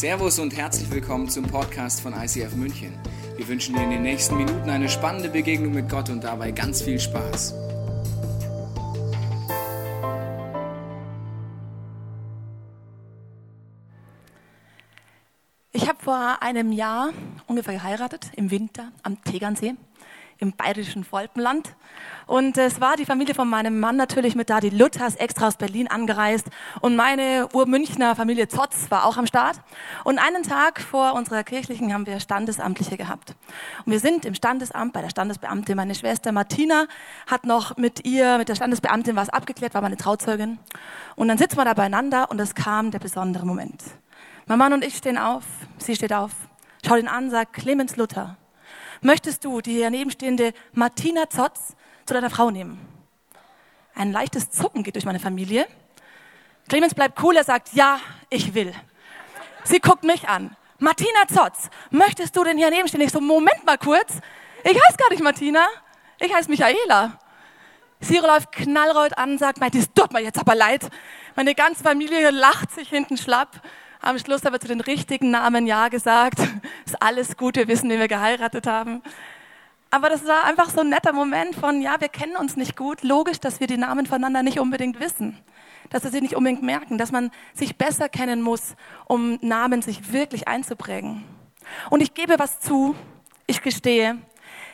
Servus und herzlich willkommen zum Podcast von ICF München. Wir wünschen dir in den nächsten Minuten eine spannende Begegnung mit Gott und dabei ganz viel Spaß. Ich habe vor einem Jahr ungefähr geheiratet, im Winter am Tegernsee im bayerischen Volpenland. Und es war die Familie von meinem Mann natürlich mit da, die Luthers extra aus Berlin angereist. Und meine Urmünchner Familie Zotz war auch am Start. Und einen Tag vor unserer kirchlichen haben wir Standesamtliche gehabt. Und wir sind im Standesamt bei der Standesbeamtin. Meine Schwester Martina hat noch mit ihr, mit der Standesbeamtin was abgeklärt, war meine Trauzeugin. Und dann sitzen wir da beieinander und es kam der besondere Moment. Mein Mann und ich stehen auf, sie steht auf, schaut ihn an, sagt Clemens Luther. Möchtest du die hier nebenstehende Martina Zotz zu deiner Frau nehmen? Ein leichtes Zucken geht durch meine Familie. Clemens bleibt cool, er sagt, ja, ich will. Sie guckt mich an. Martina Zotz, möchtest du denn hier nebenstehen? Ich so, Moment mal kurz. Ich heiße gar nicht Martina, ich heiße Michaela. Sie läuft knallrot an, sagt, das tut mir jetzt aber leid. Meine ganze Familie lacht sich hinten schlapp. Am Schluss aber zu den richtigen Namen Ja gesagt. Ist alles gut, wir wissen, wen wir geheiratet haben. Aber das war einfach so ein netter Moment von, ja, wir kennen uns nicht gut. Logisch, dass wir die Namen voneinander nicht unbedingt wissen. Dass wir sie nicht unbedingt merken. Dass man sich besser kennen muss, um Namen sich wirklich einzuprägen. Und ich gebe was zu. Ich gestehe.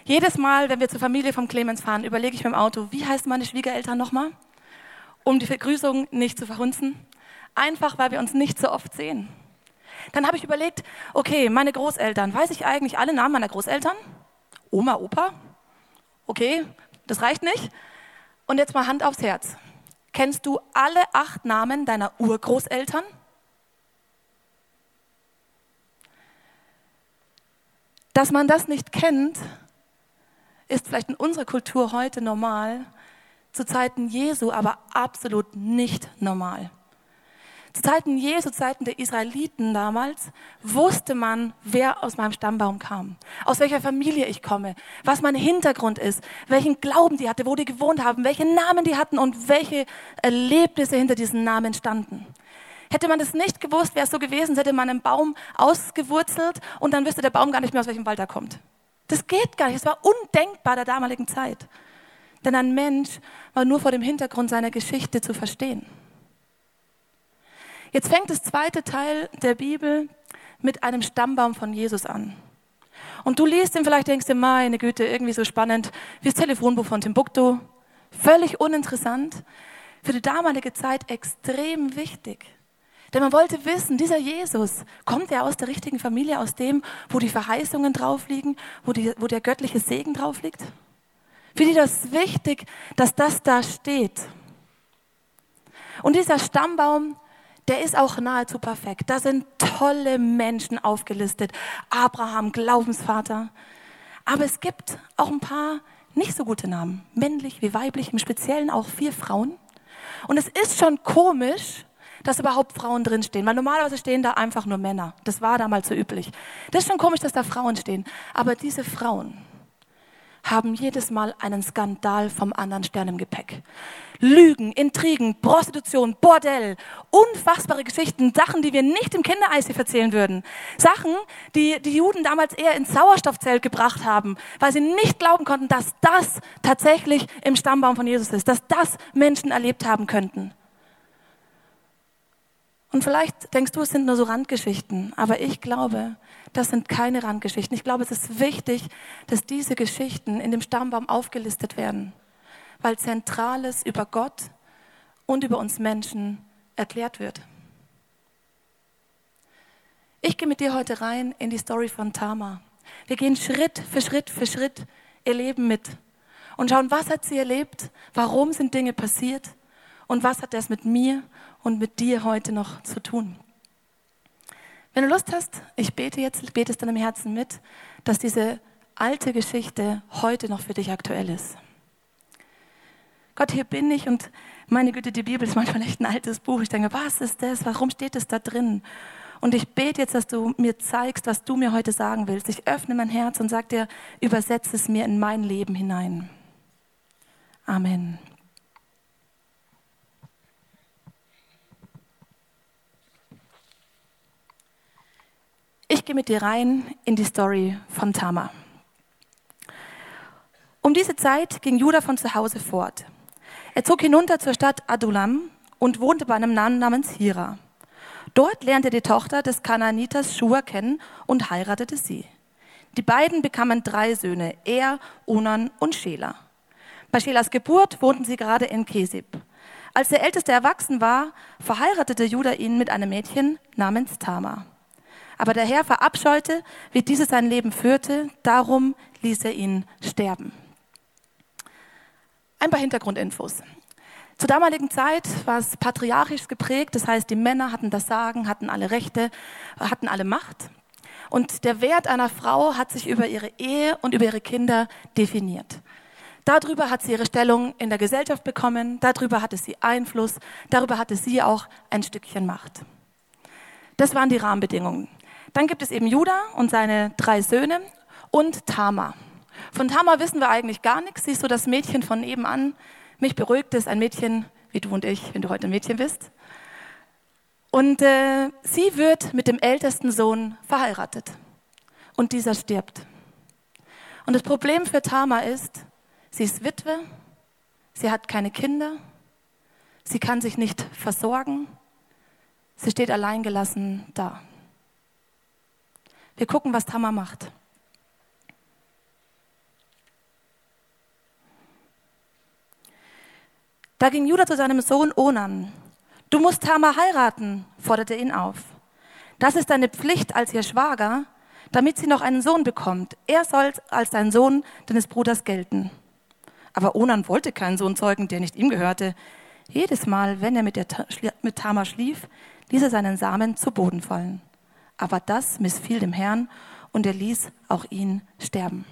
Jedes Mal, wenn wir zur Familie vom Clemens fahren, überlege ich mir im Auto, wie heißt meine Schwiegereltern nochmal? Um die Vergrüßung nicht zu verhunzen einfach weil wir uns nicht so oft sehen. Dann habe ich überlegt, okay, meine Großeltern, weiß ich eigentlich alle Namen meiner Großeltern? Oma, Opa? Okay, das reicht nicht. Und jetzt mal Hand aufs Herz. Kennst du alle acht Namen deiner Urgroßeltern? Dass man das nicht kennt, ist vielleicht in unserer Kultur heute normal, zu Zeiten Jesu aber absolut nicht normal. Zeiten Jesu, Zeiten der Israeliten damals, wusste man, wer aus meinem Stammbaum kam, aus welcher Familie ich komme, was mein Hintergrund ist, welchen Glauben die hatte, wo die gewohnt haben, welche Namen die hatten und welche Erlebnisse hinter diesen Namen standen. Hätte man das nicht gewusst, wäre es so gewesen, hätte man einen Baum ausgewurzelt und dann wüsste der Baum gar nicht mehr, aus welchem Wald er kommt. Das geht gar nicht. Es war undenkbar der damaligen Zeit. Denn ein Mensch war nur vor dem Hintergrund seiner Geschichte zu verstehen. Jetzt fängt das zweite Teil der Bibel mit einem Stammbaum von Jesus an. Und du liest ihn vielleicht, denkst du, meine Güte, irgendwie so spannend, wie das Telefonbuch von Timbuktu. Völlig uninteressant. Für die damalige Zeit extrem wichtig. Denn man wollte wissen, dieser Jesus, kommt er aus der richtigen Familie, aus dem, wo die Verheißungen drauf liegen, wo, die, wo der göttliche Segen drauf liegt? Für die das wichtig, dass das da steht. Und dieser Stammbaum der ist auch nahezu perfekt. Da sind tolle Menschen aufgelistet. Abraham, Glaubensvater. Aber es gibt auch ein paar nicht so gute Namen. Männlich wie weiblich, im Speziellen auch vier Frauen. Und es ist schon komisch, dass überhaupt Frauen drinstehen. Weil normalerweise stehen da einfach nur Männer. Das war damals so üblich. Das ist schon komisch, dass da Frauen stehen. Aber diese Frauen, haben jedes Mal einen Skandal vom anderen Stern im Gepäck. Lügen, Intrigen, Prostitution, Bordell, unfassbare Geschichten, Sachen, die wir nicht im Kindereis erzählen würden. Sachen, die die Juden damals eher ins Sauerstoffzelt gebracht haben, weil sie nicht glauben konnten, dass das tatsächlich im Stammbaum von Jesus ist, dass das Menschen erlebt haben könnten. Und vielleicht denkst du, es sind nur so Randgeschichten, aber ich glaube, das sind keine Randgeschichten. Ich glaube, es ist wichtig, dass diese Geschichten in dem Stammbaum aufgelistet werden, weil Zentrales über Gott und über uns Menschen erklärt wird. Ich gehe mit dir heute rein in die Story von Tama. Wir gehen Schritt für Schritt für Schritt ihr Leben mit und schauen, was hat sie erlebt, warum sind Dinge passiert und was hat das mit mir und mit dir heute noch zu tun. Wenn du Lust hast, ich bete jetzt, bete es dann im Herzen mit, dass diese alte Geschichte heute noch für dich aktuell ist. Gott, hier bin ich und meine Güte, die Bibel ist manchmal echt ein altes Buch. Ich denke, was ist das? Warum steht es da drin? Und ich bete jetzt, dass du mir zeigst, was du mir heute sagen willst. Ich öffne mein Herz und sag dir, übersetze es mir in mein Leben hinein. Amen. Gehe mit dir rein in die Story von Tamar. Um diese Zeit ging Judah von zu Hause fort. Er zog hinunter zur Stadt Adulam und wohnte bei einem Mann namens Hira. Dort lernte er die Tochter des Kanaaniters Shua kennen und heiratete sie. Die beiden bekamen drei Söhne, Er, Onan und Schela. Bei Schelas Geburt wohnten sie gerade in Kesib. Als der Älteste erwachsen war, verheiratete Judah ihn mit einem Mädchen namens Tamar. Aber der Herr verabscheute, wie dieses sein Leben führte, darum ließ er ihn sterben. Ein paar Hintergrundinfos. Zur damaligen Zeit war es patriarchisch geprägt, das heißt, die Männer hatten das Sagen, hatten alle Rechte, hatten alle Macht. Und der Wert einer Frau hat sich über ihre Ehe und über ihre Kinder definiert. Darüber hat sie ihre Stellung in der Gesellschaft bekommen, darüber hatte sie Einfluss, darüber hatte sie auch ein Stückchen Macht. Das waren die Rahmenbedingungen. Dann gibt es eben Judah und seine drei Söhne und Tamar. Von Tamar wissen wir eigentlich gar nichts. Sie ist so das Mädchen von nebenan. Mich beruhigt es, ein Mädchen wie du und ich, wenn du heute ein Mädchen bist. Und äh, sie wird mit dem ältesten Sohn verheiratet. Und dieser stirbt. Und das Problem für Tamar ist, sie ist Witwe, sie hat keine Kinder, sie kann sich nicht versorgen, sie steht alleingelassen da. Wir gucken, was Tamar macht. Da ging Judah zu seinem Sohn Onan. Du musst Tamar heiraten, forderte ihn auf. Das ist deine Pflicht als ihr Schwager, damit sie noch einen Sohn bekommt. Er soll als dein Sohn deines Bruders gelten. Aber Onan wollte keinen Sohn zeugen, der nicht ihm gehörte. Jedes Mal, wenn er mit, der, mit Tamar schlief, ließ er seinen Samen zu Boden fallen. Aber das missfiel dem Herrn und er ließ auch ihn sterben.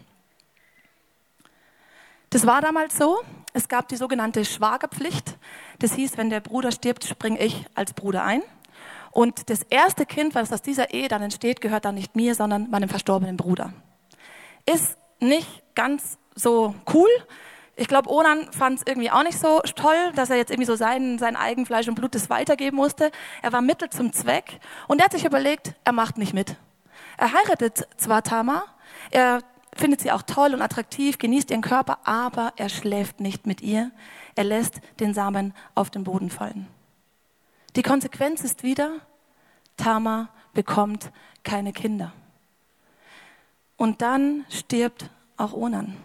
Das war damals so. Es gab die sogenannte Schwagerpflicht. Das hieß, wenn der Bruder stirbt, springe ich als Bruder ein. Und das erste Kind, was aus dieser Ehe dann entsteht, gehört dann nicht mir, sondern meinem verstorbenen Bruder. Ist nicht ganz so cool. Ich glaube, Onan fand es irgendwie auch nicht so toll, dass er jetzt irgendwie so sein, sein Eigenfleisch und Blut das weitergeben musste. Er war Mittel zum Zweck und er hat sich überlegt, er macht nicht mit. Er heiratet zwar Tamar, er findet sie auch toll und attraktiv, genießt ihren Körper, aber er schläft nicht mit ihr. Er lässt den Samen auf den Boden fallen. Die Konsequenz ist wieder, Tama bekommt keine Kinder. Und dann stirbt auch Onan.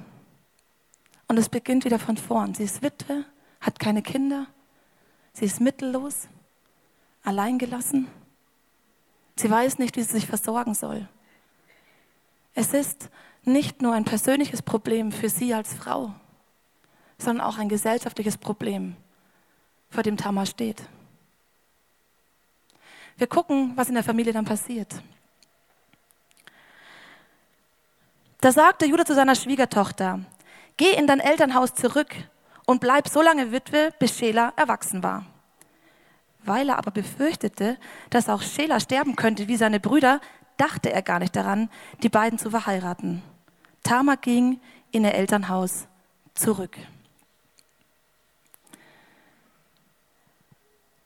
Und es beginnt wieder von vorn. Sie ist Witwe, hat keine Kinder, sie ist mittellos, alleingelassen. Sie weiß nicht, wie sie sich versorgen soll. Es ist nicht nur ein persönliches Problem für sie als Frau, sondern auch ein gesellschaftliches Problem, vor dem Tamar steht. Wir gucken, was in der Familie dann passiert. Da sagte Judah zu seiner Schwiegertochter, geh in dein Elternhaus zurück und bleib so lange Witwe, bis Schela erwachsen war. Weil er aber befürchtete, dass auch Schela sterben könnte wie seine Brüder, dachte er gar nicht daran, die beiden zu verheiraten. Tamar ging in ihr Elternhaus zurück.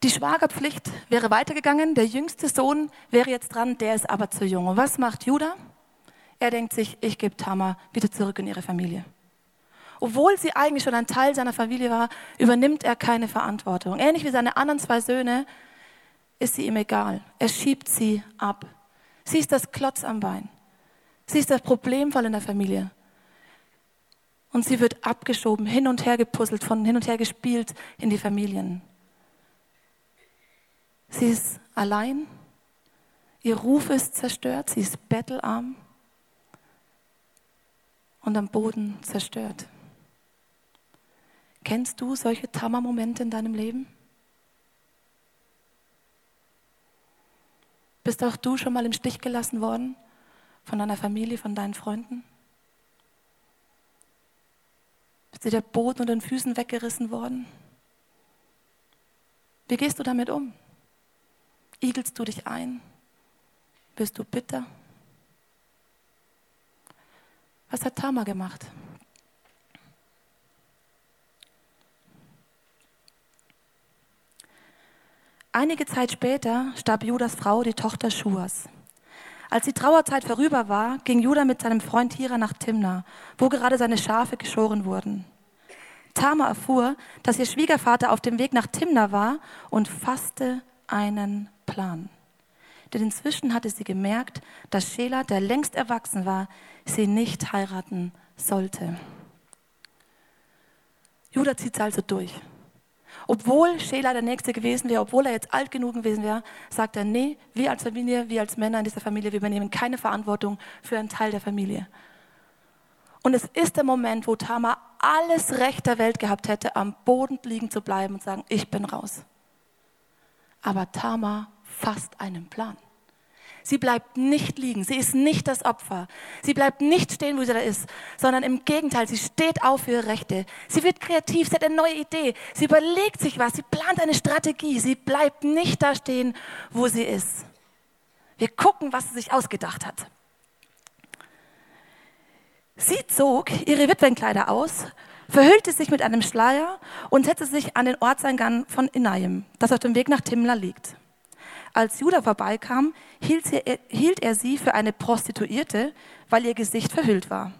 Die Schwagerpflicht wäre weitergegangen, der jüngste Sohn wäre jetzt dran, der ist aber zu jung. Und was macht Judah? Er denkt sich, ich gebe Tamar wieder zurück in ihre Familie. Obwohl sie eigentlich schon ein Teil seiner Familie war, übernimmt er keine Verantwortung. Ähnlich wie seine anderen zwei Söhne ist sie ihm egal. Er schiebt sie ab. Sie ist das Klotz am Bein. Sie ist das Problemfall in der Familie. Und sie wird abgeschoben, hin und her gepuzzelt, von hin und her gespielt in die Familien. Sie ist allein, ihr Ruf ist zerstört, sie ist bettelarm und am Boden zerstört. Kennst du solche Tammer-Momente in deinem Leben? Bist auch du schon mal im Stich gelassen worden von deiner Familie, von deinen Freunden? Ist dir der Boden unter den Füßen weggerissen worden? Wie gehst du damit um? Igelst du dich ein? Bist du bitter? Was hat Tama gemacht? Einige Zeit später starb Judas Frau, die Tochter Schuas. Als die Trauerzeit vorüber war, ging Judah mit seinem Freund Hira nach Timna, wo gerade seine Schafe geschoren wurden. Tama erfuhr, dass ihr Schwiegervater auf dem Weg nach Timna war und fasste einen Plan. Denn inzwischen hatte sie gemerkt, dass Schela, der längst erwachsen war, sie nicht heiraten sollte. Judah zieht es also durch. Obwohl Schela der Nächste gewesen wäre, obwohl er jetzt alt genug gewesen wäre, sagt er, nee, wir als Familie, wir als Männer in dieser Familie, wir übernehmen keine Verantwortung für einen Teil der Familie. Und es ist der Moment, wo Tamar alles Recht der Welt gehabt hätte, am Boden liegen zu bleiben und sagen, ich bin raus. Aber Tamar fasst einen Plan. Sie bleibt nicht liegen. Sie ist nicht das Opfer. Sie bleibt nicht stehen, wo sie da ist, sondern im Gegenteil, sie steht auf für ihre Rechte. Sie wird kreativ, sie hat eine neue Idee. Sie überlegt sich was, sie plant eine Strategie. Sie bleibt nicht da stehen, wo sie ist. Wir gucken, was sie sich ausgedacht hat. Sie zog ihre Witwenkleider aus, verhüllte sich mit einem Schleier und setzte sich an den Ortseingang von Inayim, das auf dem Weg nach Timla liegt. Als Judah vorbeikam, hielt, sie, hielt er sie für eine Prostituierte, weil ihr Gesicht verhüllt war.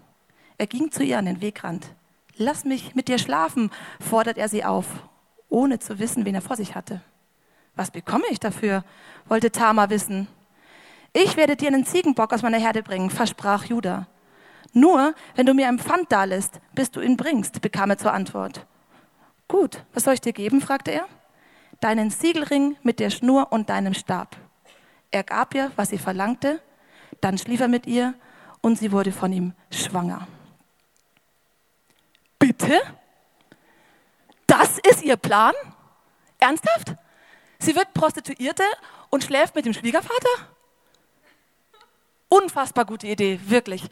Er ging zu ihr an den Wegrand. Lass mich mit dir schlafen, fordert er sie auf, ohne zu wissen, wen er vor sich hatte. Was bekomme ich dafür? wollte Tama wissen. Ich werde dir einen Ziegenbock aus meiner Herde bringen, versprach Judah. Nur, wenn du mir einen Pfand dalässt, bis du ihn bringst, bekam er zur Antwort. Gut, was soll ich dir geben? fragte er deinen Siegelring mit der Schnur und deinem Stab. Er gab ihr, was sie verlangte, dann schlief er mit ihr und sie wurde von ihm schwanger. Bitte? Das ist ihr Plan? Ernsthaft? Sie wird Prostituierte und schläft mit dem Schwiegervater? Unfassbar gute Idee, wirklich.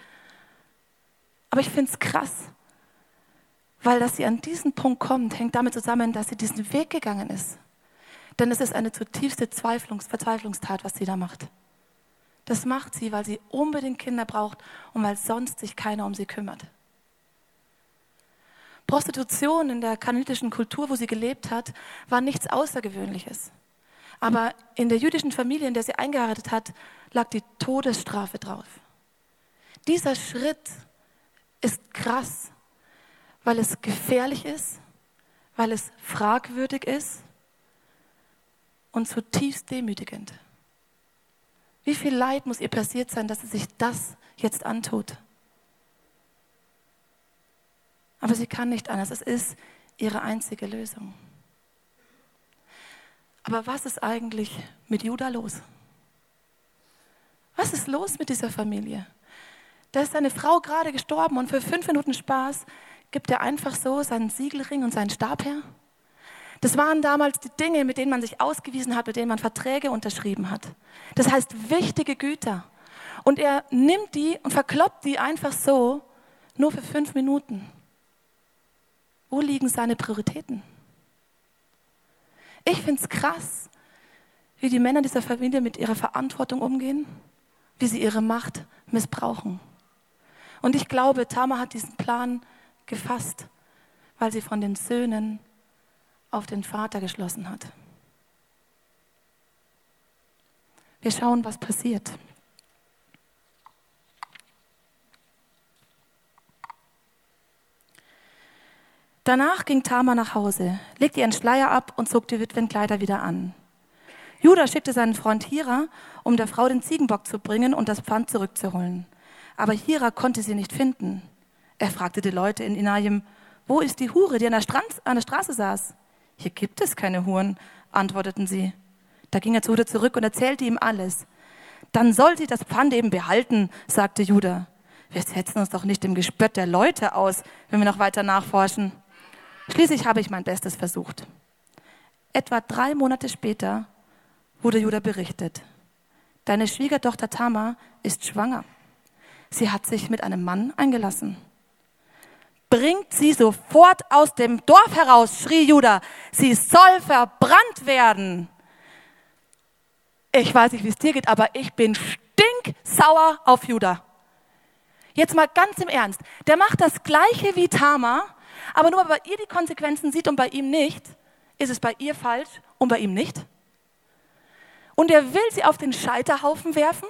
Aber ich finde es krass, weil dass sie an diesen Punkt kommt, hängt damit zusammen, dass sie diesen Weg gegangen ist. Denn es ist eine zutiefste Zweiflungs Verzweiflungstat, was sie da macht. Das macht sie, weil sie unbedingt Kinder braucht und weil sonst sich keiner um sie kümmert. Prostitution in der kanadischen Kultur, wo sie gelebt hat, war nichts Außergewöhnliches. Aber in der jüdischen Familie, in der sie eingeheiratet hat, lag die Todesstrafe drauf. Dieser Schritt ist krass, weil es gefährlich ist, weil es fragwürdig ist und zutiefst demütigend. Wie viel Leid muss ihr passiert sein, dass sie sich das jetzt antut? Aber sie kann nicht anders. Es ist ihre einzige Lösung. Aber was ist eigentlich mit Judah los? Was ist los mit dieser Familie? Da ist seine Frau gerade gestorben und für fünf Minuten Spaß gibt er einfach so seinen Siegelring und seinen Stab her. Das waren damals die Dinge, mit denen man sich ausgewiesen hat, mit denen man Verträge unterschrieben hat. Das heißt wichtige Güter. Und er nimmt die und verkloppt die einfach so, nur für fünf Minuten. Wo liegen seine Prioritäten? Ich finde es krass, wie die Männer dieser Familie mit ihrer Verantwortung umgehen, wie sie ihre Macht missbrauchen. Und ich glaube, Tama hat diesen Plan gefasst, weil sie von den Söhnen auf den Vater geschlossen hat. Wir schauen, was passiert. Danach ging Tama nach Hause, legte ihren Schleier ab und zog die Witwenkleider wieder an. Judah schickte seinen Freund Hira, um der Frau den Ziegenbock zu bringen und das Pfand zurückzuholen. Aber Hira konnte sie nicht finden. Er fragte die Leute in Inayim, wo ist die Hure, die an der, Strand, an der Straße saß? Hier gibt es keine Huren, antworteten sie. Da ging er zu Judah zurück und erzählte ihm alles. Dann soll sie das Pfand eben behalten, sagte Judah. Wir setzen uns doch nicht dem Gespött der Leute aus, wenn wir noch weiter nachforschen. Schließlich habe ich mein Bestes versucht. Etwa drei Monate später wurde Judah berichtet. Deine Schwiegertochter Tama ist schwanger. Sie hat sich mit einem Mann eingelassen bringt sie sofort aus dem Dorf heraus, schrie Judah. Sie soll verbrannt werden. Ich weiß nicht, wie es dir geht, aber ich bin stinksauer auf Judah. Jetzt mal ganz im Ernst. Der macht das Gleiche wie Tama, aber nur weil ihr die Konsequenzen sieht und bei ihm nicht, ist es bei ihr falsch und bei ihm nicht. Und er will sie auf den Scheiterhaufen werfen.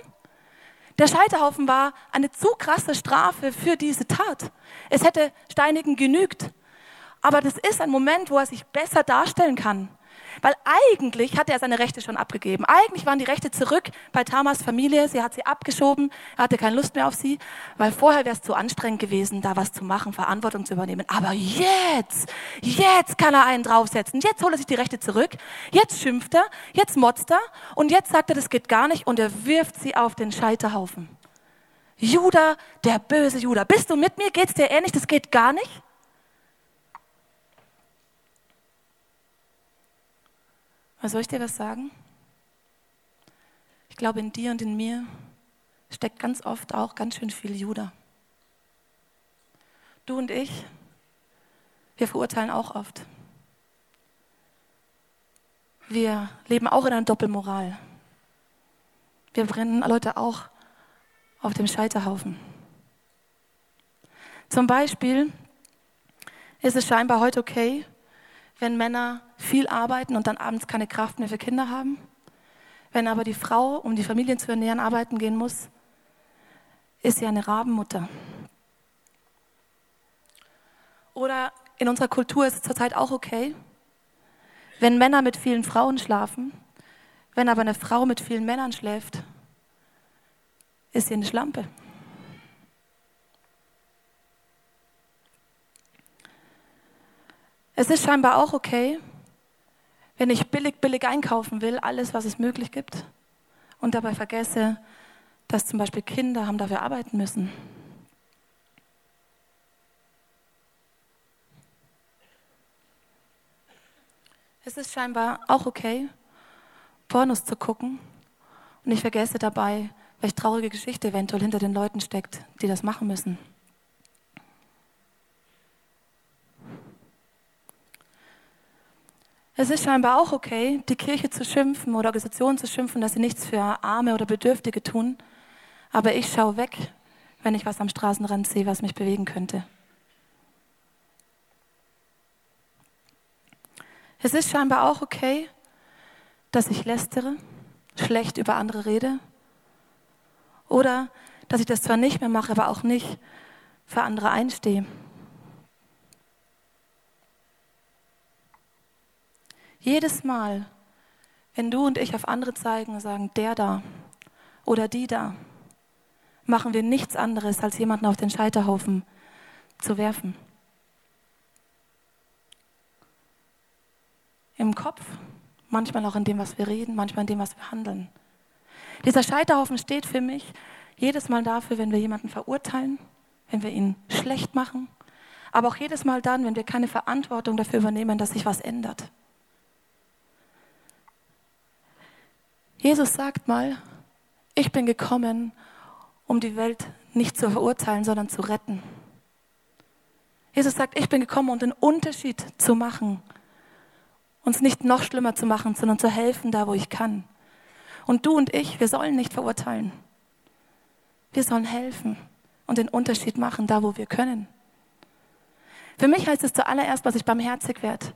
Der Scheiterhaufen war eine zu krasse Strafe für diese Tat. Es hätte Steinigen genügt. Aber das ist ein Moment, wo er sich besser darstellen kann. Weil eigentlich hatte er seine Rechte schon abgegeben. Eigentlich waren die Rechte zurück bei Tamas Familie. Sie hat sie abgeschoben. Er hatte keine Lust mehr auf sie, weil vorher wäre es zu anstrengend gewesen, da was zu machen, Verantwortung zu übernehmen. Aber jetzt, jetzt kann er einen draufsetzen. Jetzt holt er sich die Rechte zurück. Jetzt schimpft er, jetzt motzt er und jetzt sagt er, das geht gar nicht und er wirft sie auf den Scheiterhaufen. Judah, der böse Judah. Bist du mit mir? Geht's dir ähnlich? Das geht gar nicht? Aber soll ich dir was sagen? Ich glaube, in dir und in mir steckt ganz oft auch ganz schön viel Judah. Du und ich, wir verurteilen auch oft. Wir leben auch in einer Doppelmoral. Wir brennen Leute auch auf dem Scheiterhaufen. Zum Beispiel ist es scheinbar heute okay, wenn Männer viel arbeiten und dann abends keine Kraft mehr für Kinder haben. Wenn aber die Frau, um die Familien zu ernähren, arbeiten gehen muss, ist sie eine Rabenmutter. Oder in unserer Kultur ist es zurzeit auch okay, wenn Männer mit vielen Frauen schlafen, wenn aber eine Frau mit vielen Männern schläft, ist sie eine Schlampe. Es ist scheinbar auch okay, wenn ich billig, billig einkaufen will, alles, was es möglich gibt, und dabei vergesse, dass zum Beispiel Kinder haben dafür arbeiten müssen. Es ist scheinbar auch okay, Pornos zu gucken und ich vergesse dabei, welche traurige Geschichte eventuell hinter den Leuten steckt, die das machen müssen. Es ist scheinbar auch okay, die Kirche zu schimpfen oder Organisationen zu schimpfen, dass sie nichts für Arme oder Bedürftige tun. Aber ich schaue weg, wenn ich was am Straßenrand sehe, was mich bewegen könnte. Es ist scheinbar auch okay, dass ich lästere, schlecht über andere rede oder dass ich das zwar nicht mehr mache, aber auch nicht für andere einstehe. Jedes Mal, wenn du und ich auf andere zeigen und sagen, der da oder die da, machen wir nichts anderes, als jemanden auf den Scheiterhaufen zu werfen. Im Kopf, manchmal auch in dem, was wir reden, manchmal in dem, was wir handeln. Dieser Scheiterhaufen steht für mich jedes Mal dafür, wenn wir jemanden verurteilen, wenn wir ihn schlecht machen, aber auch jedes Mal dann, wenn wir keine Verantwortung dafür übernehmen, dass sich was ändert. Jesus sagt mal, ich bin gekommen, um die Welt nicht zu verurteilen, sondern zu retten. Jesus sagt, ich bin gekommen, um den Unterschied zu machen, uns nicht noch schlimmer zu machen, sondern zu helfen da, wo ich kann. Und du und ich, wir sollen nicht verurteilen. Wir sollen helfen und den Unterschied machen, da, wo wir können. Für mich heißt es zuallererst, dass ich barmherzig werde.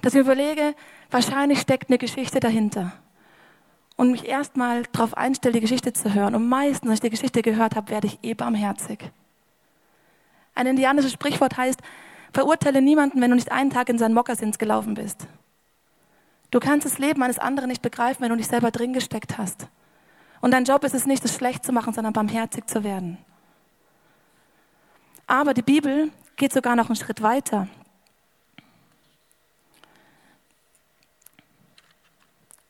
Dass ich mir überlege, wahrscheinlich steckt eine Geschichte dahinter und mich erstmal darauf einstelle, die Geschichte zu hören. Und meistens, wenn ich die Geschichte gehört habe, werde ich eh barmherzig. Ein indianisches Sprichwort heißt, verurteile niemanden, wenn du nicht einen Tag in seinen Mokassins gelaufen bist. Du kannst das Leben eines anderen nicht begreifen, wenn du nicht selber drin gesteckt hast. Und dein Job ist es nicht, es schlecht zu machen, sondern barmherzig zu werden. Aber die Bibel geht sogar noch einen Schritt weiter.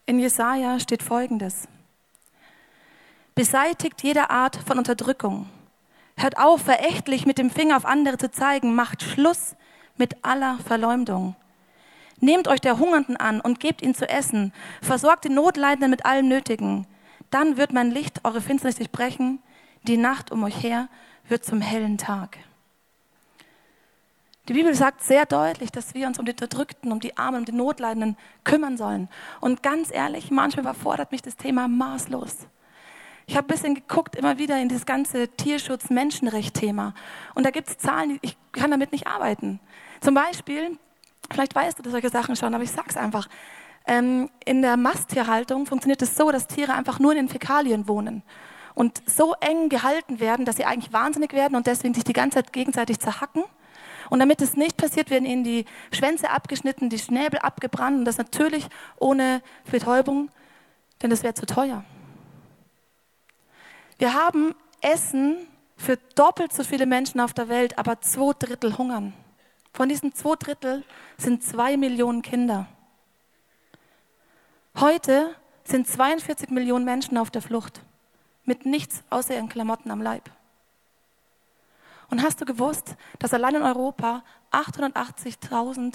In Jesaja steht folgendes: Beseitigt jede Art von Unterdrückung. Hört auf, verächtlich mit dem Finger auf andere zu zeigen. Macht Schluss mit aller Verleumdung. Nehmt euch der Hungernden an und gebt ihnen zu essen. Versorgt den Notleidenden mit allem Nötigen. Dann wird mein Licht eure Finsternis durchbrechen. Die Nacht um euch her wird zum hellen Tag. Die Bibel sagt sehr deutlich, dass wir uns um die Unterdrückten, um die Armen, um die Notleidenden kümmern sollen. Und ganz ehrlich, manchmal überfordert mich das Thema maßlos. Ich habe ein bisschen geguckt, immer wieder in dieses ganze Tierschutz-Menschenrecht-Thema. Und da gibt es Zahlen, ich kann damit nicht arbeiten. Zum Beispiel, vielleicht weißt du solche Sachen schon, aber ich sag's einfach. Ähm, in der Masttierhaltung funktioniert es so, dass Tiere einfach nur in den Fäkalien wohnen. und so eng gehalten werden, dass sie eigentlich wahnsinnig werden und deswegen sich die ganze Zeit gegenseitig zerhacken. Und damit es nicht passiert, werden ihnen die Schwänze abgeschnitten, die Schnäbel abgebrannt und das natürlich ohne Betäubung, denn das wäre zu teuer. Wir haben Essen für doppelt so viele Menschen auf der Welt, aber zwei Drittel hungern. Von diesen zwei Drittel sind zwei Millionen Kinder. Heute sind 42 Millionen Menschen auf der Flucht mit nichts außer ihren Klamotten am Leib. Und hast du gewusst, dass allein in Europa 880.000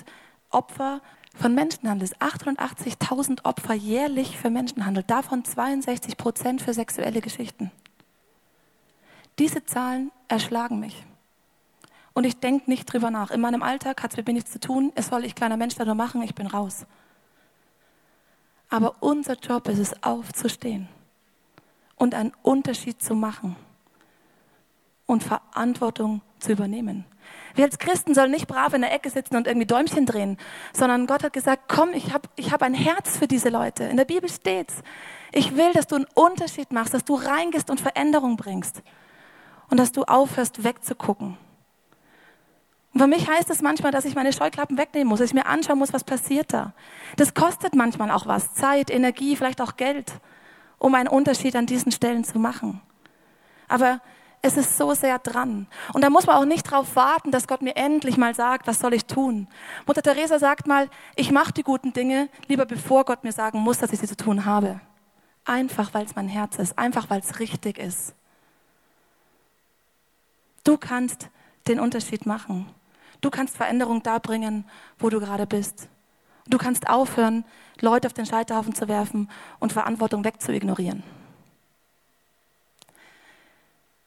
Opfer von Menschenhandel, 880.000 Opfer jährlich für Menschenhandel, davon 62 Prozent für sexuelle Geschichten. Diese Zahlen erschlagen mich. Und ich denke nicht drüber nach. In meinem Alltag hat es mit mir nichts zu tun. Es soll ich kleiner Mensch da nur machen, ich bin raus. Aber unser Job ist es, aufzustehen und einen Unterschied zu machen und Verantwortung zu übernehmen. Wir als Christen sollen nicht brav in der Ecke sitzen und irgendwie Däumchen drehen, sondern Gott hat gesagt, komm, ich habe ich hab ein Herz für diese Leute. In der Bibel steht's. Ich will, dass du einen Unterschied machst, dass du reingehst und Veränderung bringst und dass du aufhörst wegzugucken. Und für mich heißt es manchmal, dass ich meine Scheuklappen wegnehmen muss, dass ich mir anschauen muss, was passiert da. Das kostet manchmal auch was, Zeit, Energie, vielleicht auch Geld um einen Unterschied an diesen Stellen zu machen. Aber es ist so sehr dran. Und da muss man auch nicht darauf warten, dass Gott mir endlich mal sagt, was soll ich tun. Mutter Teresa sagt mal, ich mache die guten Dinge lieber bevor Gott mir sagen muss, dass ich sie zu tun habe. Einfach, weil es mein Herz ist, einfach, weil es richtig ist. Du kannst den Unterschied machen. Du kannst Veränderung da bringen, wo du gerade bist. Du kannst aufhören, Leute auf den Scheiterhaufen zu werfen und Verantwortung wegzuignorieren.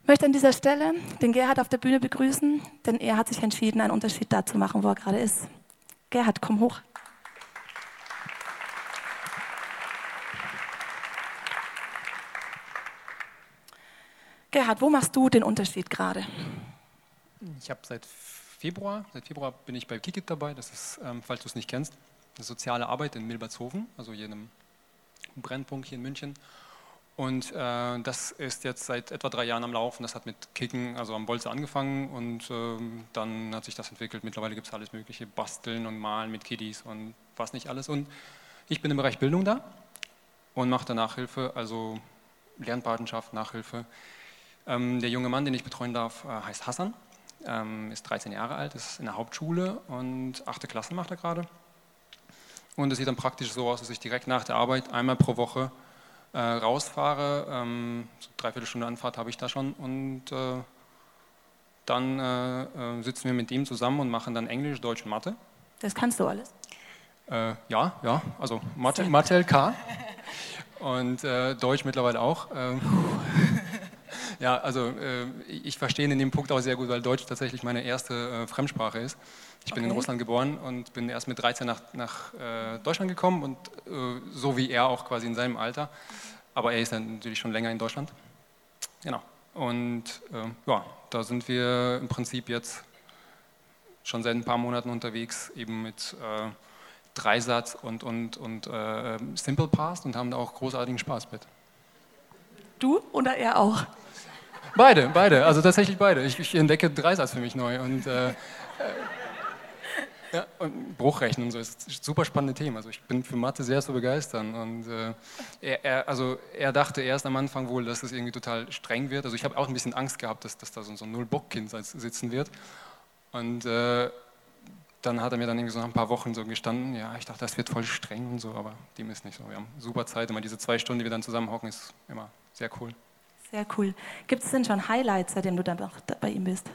Ich möchte an dieser Stelle den Gerhard auf der Bühne begrüßen, denn er hat sich entschieden, einen Unterschied da zu machen, wo er gerade ist. Gerhard, komm hoch. Gerhard, wo machst du den Unterschied gerade? Ich habe seit Februar, seit Februar bin ich bei Kikit dabei. Das ist, ähm, falls du es nicht kennst, eine soziale Arbeit in Milbertshofen, also jenem Brennpunkt hier in München. Und äh, das ist jetzt seit etwa drei Jahren am Laufen. Das hat mit Kicken, also am Bolze angefangen und äh, dann hat sich das entwickelt. Mittlerweile gibt es alles Mögliche, Basteln und Malen mit Kiddies und was nicht alles. Und ich bin im Bereich Bildung da und mache da Nachhilfe, also Lernpatenschaft, Nachhilfe. Ähm, der junge Mann, den ich betreuen darf, äh, heißt Hassan, ähm, ist 13 Jahre alt, ist in der Hauptschule und 8. Klasse macht er gerade. Und es sieht dann praktisch so aus, dass ich direkt nach der Arbeit einmal pro Woche äh, rausfahre. Ähm, so dreiviertel Stunde Anfahrt habe ich da schon. Und äh, dann äh, äh sitzen wir mit ihm zusammen und machen dann Englisch, Deutsch und Mathe. Das kannst du alles? Äh, ja, ja. Also Mathe, Mathe LK. Und äh, Deutsch mittlerweile auch. Ja, also ich verstehe in dem Punkt auch sehr gut, weil Deutsch tatsächlich meine erste Fremdsprache ist. Ich bin okay. in Russland geboren und bin erst mit 13 nach, nach äh, Deutschland gekommen und äh, so wie er auch quasi in seinem Alter. Aber er ist dann natürlich schon länger in Deutschland. Genau. Und äh, ja, da sind wir im Prinzip jetzt schon seit ein paar Monaten unterwegs, eben mit äh, Dreisatz und, und, und äh, Simple Past und haben da auch großartigen Spaß mit. Du oder er auch? Beide, beide, also tatsächlich beide. Ich, ich entdecke Dreisatz für mich neu und äh, ja, und Bruchrechnen und so ist ein super spannende Thema. Also ich bin für Mathe sehr zu begeistern. Und äh, er, er, also er dachte erst am Anfang wohl, dass es irgendwie total streng wird. Also ich habe auch ein bisschen Angst gehabt, dass, dass da so, so ein Null-Bock-Kind sitzen wird. Und äh, dann hat er mir dann irgendwie so nach ein paar Wochen so gestanden, ja, ich dachte, das wird voll streng und so, aber dem ist nicht so. Wir haben super Zeit, immer diese zwei Stunden, die wir dann zusammen hocken, ist immer sehr cool. Sehr cool. Gibt es denn schon Highlights, seitdem du dann bei ihm bist?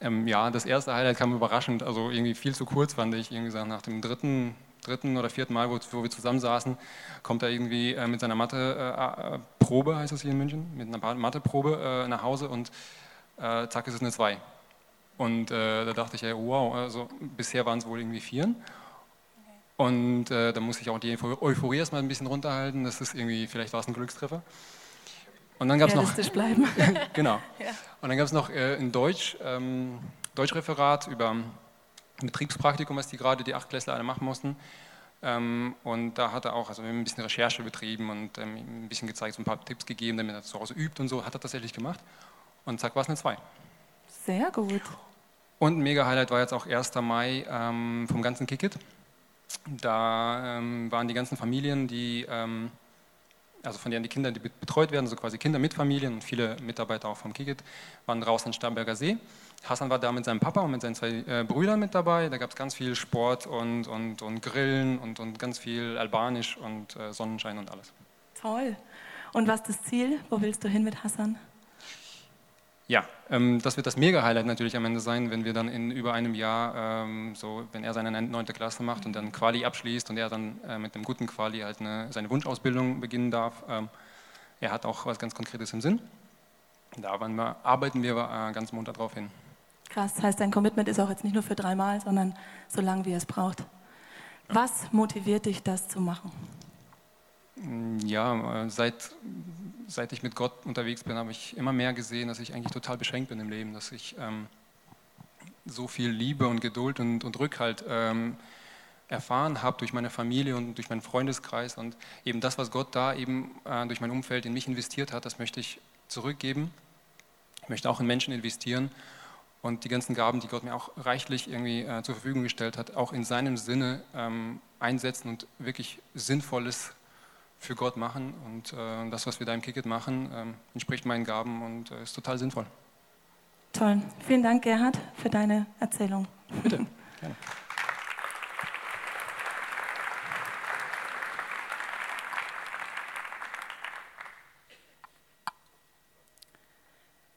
Ähm, ja, das erste Highlight kam überraschend, also irgendwie viel zu kurz fand ich. Irgendwie gesagt, nach dem dritten, dritten oder vierten Mal, wo, wo wir zusammensaßen, kommt er irgendwie äh, mit seiner Mathe-Probe, äh, heißt das hier in München, mit einer Mathe-Probe äh, nach Hause und äh, zack, ist es eine 2. Und äh, da dachte ich, ey, wow, also bisher waren es wohl irgendwie Vieren. Und äh, da muss ich auch die Euphorie erstmal ein bisschen runterhalten. Das ist irgendwie, vielleicht war es ein Glückstreffer. Und dann gab es noch. bleiben. genau. Ja. Und dann gab es noch äh, ein Deutsch, ähm, Deutschreferat über ein Betriebspraktikum, was die gerade die Achtklässler alle machen mussten. Ähm, und da hat er auch, also wir haben ein bisschen Recherche betrieben und ähm, ein bisschen gezeigt, so ein paar Tipps gegeben, damit er zu Hause übt und so, hat er tatsächlich gemacht. Und zack, war es eine 2. Sehr gut. Und ein Mega-Highlight war jetzt auch 1. Mai ähm, vom ganzen Kickit. Da ähm, waren die ganzen Familien, die, ähm, also von denen die Kinder, die betreut werden, also quasi Kinder mit Familien und viele Mitarbeiter auch vom Kickit, waren draußen in Starnberger See. Hassan war da mit seinem Papa und mit seinen zwei äh, Brüdern mit dabei. Da gab es ganz viel Sport und, und, und Grillen und, und ganz viel Albanisch und äh, Sonnenschein und alles. Toll. Und was ist das Ziel? Wo willst du hin mit Hassan? Ja, ähm, das wird das Mega-Highlight natürlich am Ende sein, wenn wir dann in über einem Jahr, ähm, so wenn er seine neunte Klasse macht und dann Quali abschließt und er dann äh, mit einem guten Quali halt eine, seine Wunschausbildung beginnen darf. Ähm, er hat auch was ganz Konkretes im Sinn. Da wir, arbeiten wir äh, ganz munter drauf hin. Krass, das heißt, dein Commitment ist auch jetzt nicht nur für dreimal, sondern so lange, wie es braucht. Was motiviert dich, das zu machen? Ja, äh, seit, seit ich mit Gott unterwegs bin, habe ich immer mehr gesehen, dass ich eigentlich total beschränkt bin im Leben, dass ich ähm, so viel Liebe und Geduld und, und Rückhalt ähm, erfahren habe durch meine Familie und durch meinen Freundeskreis und eben das, was Gott da eben äh, durch mein Umfeld in mich investiert hat, das möchte ich zurückgeben. Ich möchte auch in Menschen investieren und die ganzen Gaben, die Gott mir auch reichlich irgendwie äh, zur Verfügung gestellt hat, auch in seinem Sinne ähm, einsetzen und wirklich Sinnvolles für Gott machen. Und äh, das, was wir da im Kicket machen, äh, entspricht meinen Gaben und äh, ist total sinnvoll. Toll. Vielen Dank, Gerhard, für deine Erzählung. Bitte, gerne.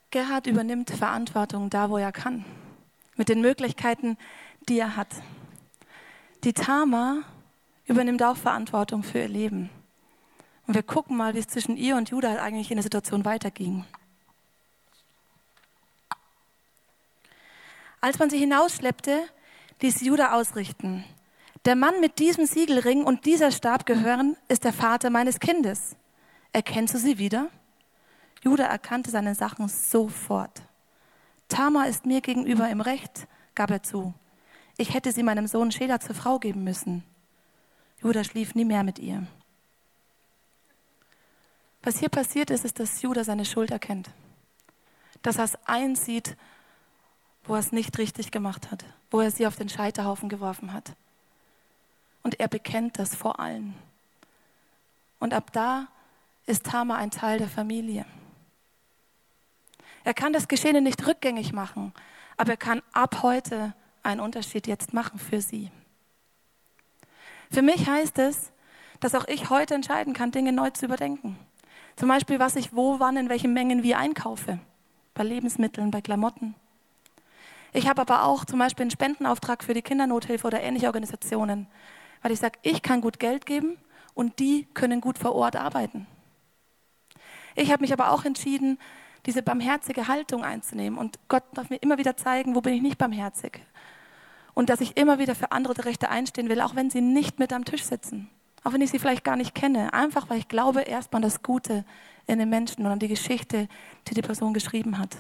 Gerhard übernimmt Verantwortung da, wo er kann, mit den Möglichkeiten, die er hat. Die Tama übernimmt auch Verantwortung für ihr Leben. Und wir gucken mal, wie es zwischen ihr und Judah eigentlich in der Situation weiterging. Als man sie hinausschleppte, ließ Judah ausrichten. Der Mann mit diesem Siegelring und dieser Stab gehören, ist der Vater meines Kindes. Erkennst du sie wieder? Judah erkannte seine Sachen sofort. Tamar ist mir gegenüber im Recht, gab er zu. Ich hätte sie meinem Sohn Schela zur Frau geben müssen. Judah schlief nie mehr mit ihr. Was hier passiert ist, ist, dass Judah seine Schuld erkennt. Dass er es einsieht, wo er es nicht richtig gemacht hat, wo er sie auf den Scheiterhaufen geworfen hat. Und er bekennt das vor allen. Und ab da ist Tama ein Teil der Familie. Er kann das Geschehene nicht rückgängig machen, aber er kann ab heute einen Unterschied jetzt machen für sie. Für mich heißt es, dass auch ich heute entscheiden kann, Dinge neu zu überdenken. Zum Beispiel, was ich wo, wann, in welchen Mengen wie einkaufe. Bei Lebensmitteln, bei Klamotten. Ich habe aber auch zum Beispiel einen Spendenauftrag für die Kindernothilfe oder ähnliche Organisationen, weil ich sage, ich kann gut Geld geben und die können gut vor Ort arbeiten. Ich habe mich aber auch entschieden, diese barmherzige Haltung einzunehmen und Gott darf mir immer wieder zeigen, wo bin ich nicht barmherzig. Und dass ich immer wieder für andere Rechte einstehen will, auch wenn sie nicht mit am Tisch sitzen. Auch wenn ich sie vielleicht gar nicht kenne. Einfach, weil ich glaube erstmal das Gute in den Menschen und an die Geschichte, die die Person geschrieben hat.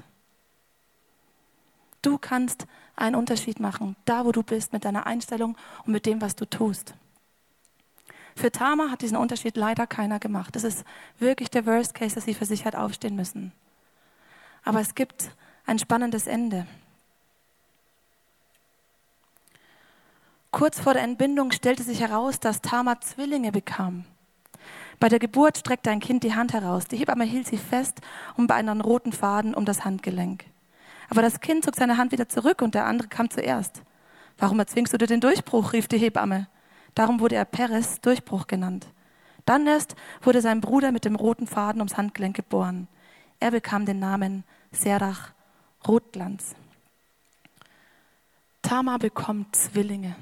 Du kannst einen Unterschied machen, da wo du bist, mit deiner Einstellung und mit dem, was du tust. Für Tama hat diesen Unterschied leider keiner gemacht. Das ist wirklich der Worst Case, dass sie für sich aufstehen müssen. Aber es gibt ein spannendes Ende. Kurz vor der Entbindung stellte sich heraus, dass Tama Zwillinge bekam. Bei der Geburt streckte ein Kind die Hand heraus. Die Hebamme hielt sie fest und bei einem roten Faden um das Handgelenk. Aber das Kind zog seine Hand wieder zurück und der andere kam zuerst. Warum erzwingst du dir den Durchbruch? rief die Hebamme. Darum wurde er Peres Durchbruch genannt. Dann erst wurde sein Bruder mit dem roten Faden ums Handgelenk geboren. Er bekam den Namen Serach Rotglanz. Tama bekommt Zwillinge.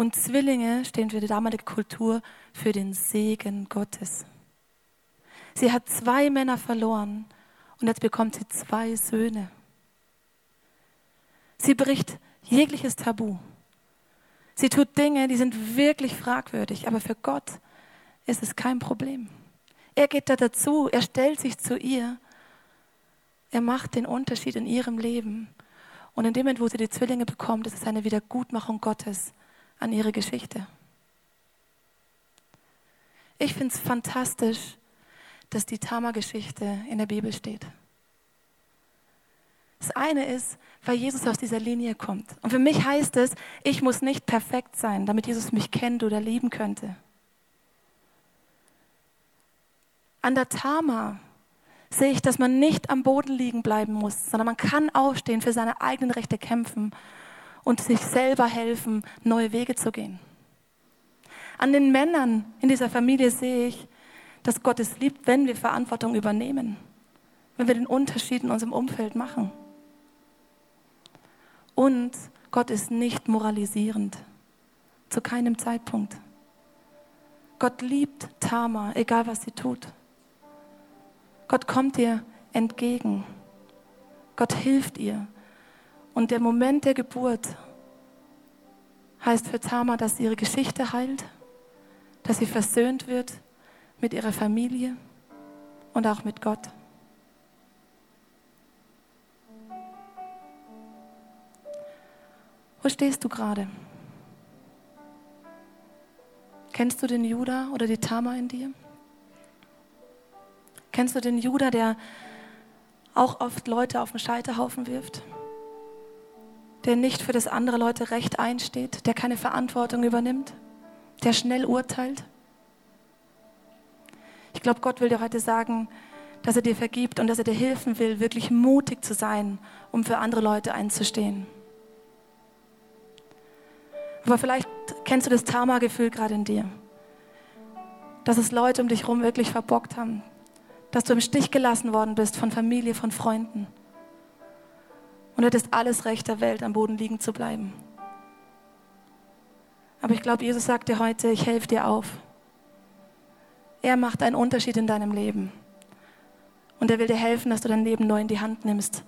Und Zwillinge stehen für die damalige Kultur für den Segen Gottes. Sie hat zwei Männer verloren und jetzt bekommt sie zwei Söhne. Sie bricht jegliches Tabu. Sie tut Dinge, die sind wirklich fragwürdig, aber für Gott ist es kein Problem. Er geht da dazu, er stellt sich zu ihr, er macht den Unterschied in ihrem Leben. Und in dem Moment, wo sie die Zwillinge bekommt, ist es eine Wiedergutmachung Gottes an ihre Geschichte. Ich finde es fantastisch, dass die Tama-Geschichte in der Bibel steht. Das eine ist, weil Jesus aus dieser Linie kommt. Und für mich heißt es, ich muss nicht perfekt sein, damit Jesus mich kennt oder lieben könnte. An der Tama sehe ich, dass man nicht am Boden liegen bleiben muss, sondern man kann aufstehen, für seine eigenen Rechte kämpfen und sich selber helfen, neue Wege zu gehen. An den Männern in dieser Familie sehe ich, dass Gott es liebt, wenn wir Verantwortung übernehmen, wenn wir den Unterschied in unserem Umfeld machen. Und Gott ist nicht moralisierend, zu keinem Zeitpunkt. Gott liebt Tama, egal was sie tut. Gott kommt ihr entgegen. Gott hilft ihr. Und der Moment der Geburt heißt für Tama, dass ihre Geschichte heilt, dass sie versöhnt wird mit ihrer Familie und auch mit Gott. Wo stehst du gerade? Kennst du den Judah oder die Tama in dir? Kennst du den Judah, der auch oft Leute auf den Scheiterhaufen wirft? Der nicht für das andere Leute Recht einsteht, der keine Verantwortung übernimmt, der schnell urteilt? Ich glaube, Gott will dir heute sagen, dass er dir vergibt und dass er dir helfen will, wirklich mutig zu sein, um für andere Leute einzustehen. Aber vielleicht kennst du das Tama-Gefühl gerade in dir. Dass es Leute um dich herum wirklich verbockt haben. Dass du im Stich gelassen worden bist von Familie, von Freunden. Und hättest alles Recht der Welt, am Boden liegen zu bleiben. Aber ich glaube, Jesus sagt dir heute, ich helfe dir auf. Er macht einen Unterschied in deinem Leben. Und er will dir helfen, dass du dein Leben neu in die Hand nimmst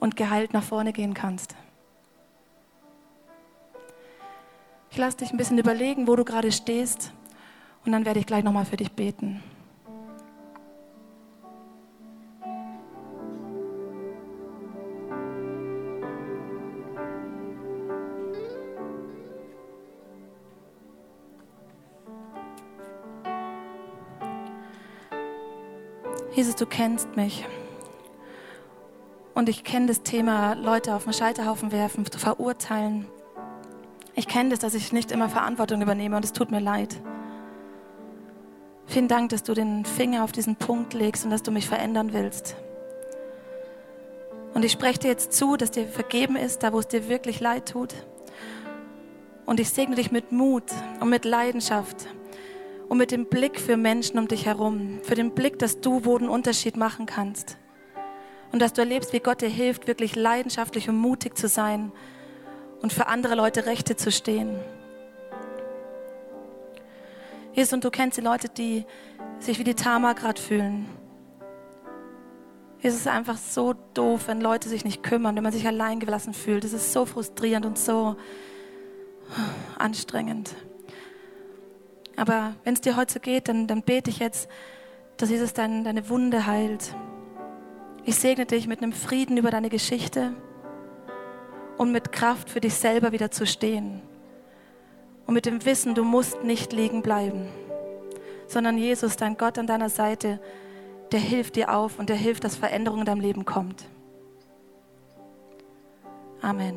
und geheilt nach vorne gehen kannst. Ich lasse dich ein bisschen überlegen, wo du gerade stehst und dann werde ich gleich nochmal für dich beten. Jesus, du kennst mich. Und ich kenne das Thema, Leute auf den Scheiterhaufen werfen, zu verurteilen, ich kenne das, dass ich nicht immer Verantwortung übernehme und es tut mir leid. Vielen Dank, dass du den Finger auf diesen Punkt legst und dass du mich verändern willst. Und ich spreche dir jetzt zu, dass dir vergeben ist, da wo es dir wirklich leid tut. Und ich segne dich mit Mut und mit Leidenschaft und mit dem Blick für Menschen um dich herum, für den Blick, dass du wo den Unterschied machen kannst. Und dass du erlebst, wie Gott dir hilft, wirklich leidenschaftlich und mutig zu sein und für andere Leute Rechte zu stehen. Jesus, und du kennst die Leute, die sich wie die Tama gerade fühlen. Es ist einfach so doof, wenn Leute sich nicht kümmern, wenn man sich allein gelassen fühlt. Es ist so frustrierend und so anstrengend. Aber wenn es dir heute so geht, dann, dann bete ich jetzt, dass Jesus dein, deine Wunde heilt. Ich segne dich mit einem Frieden über deine Geschichte und mit Kraft für dich selber wieder zu stehen. Und mit dem Wissen, du musst nicht liegen bleiben, sondern Jesus, dein Gott an deiner Seite, der hilft dir auf und der hilft, dass Veränderung in deinem Leben kommt. Amen.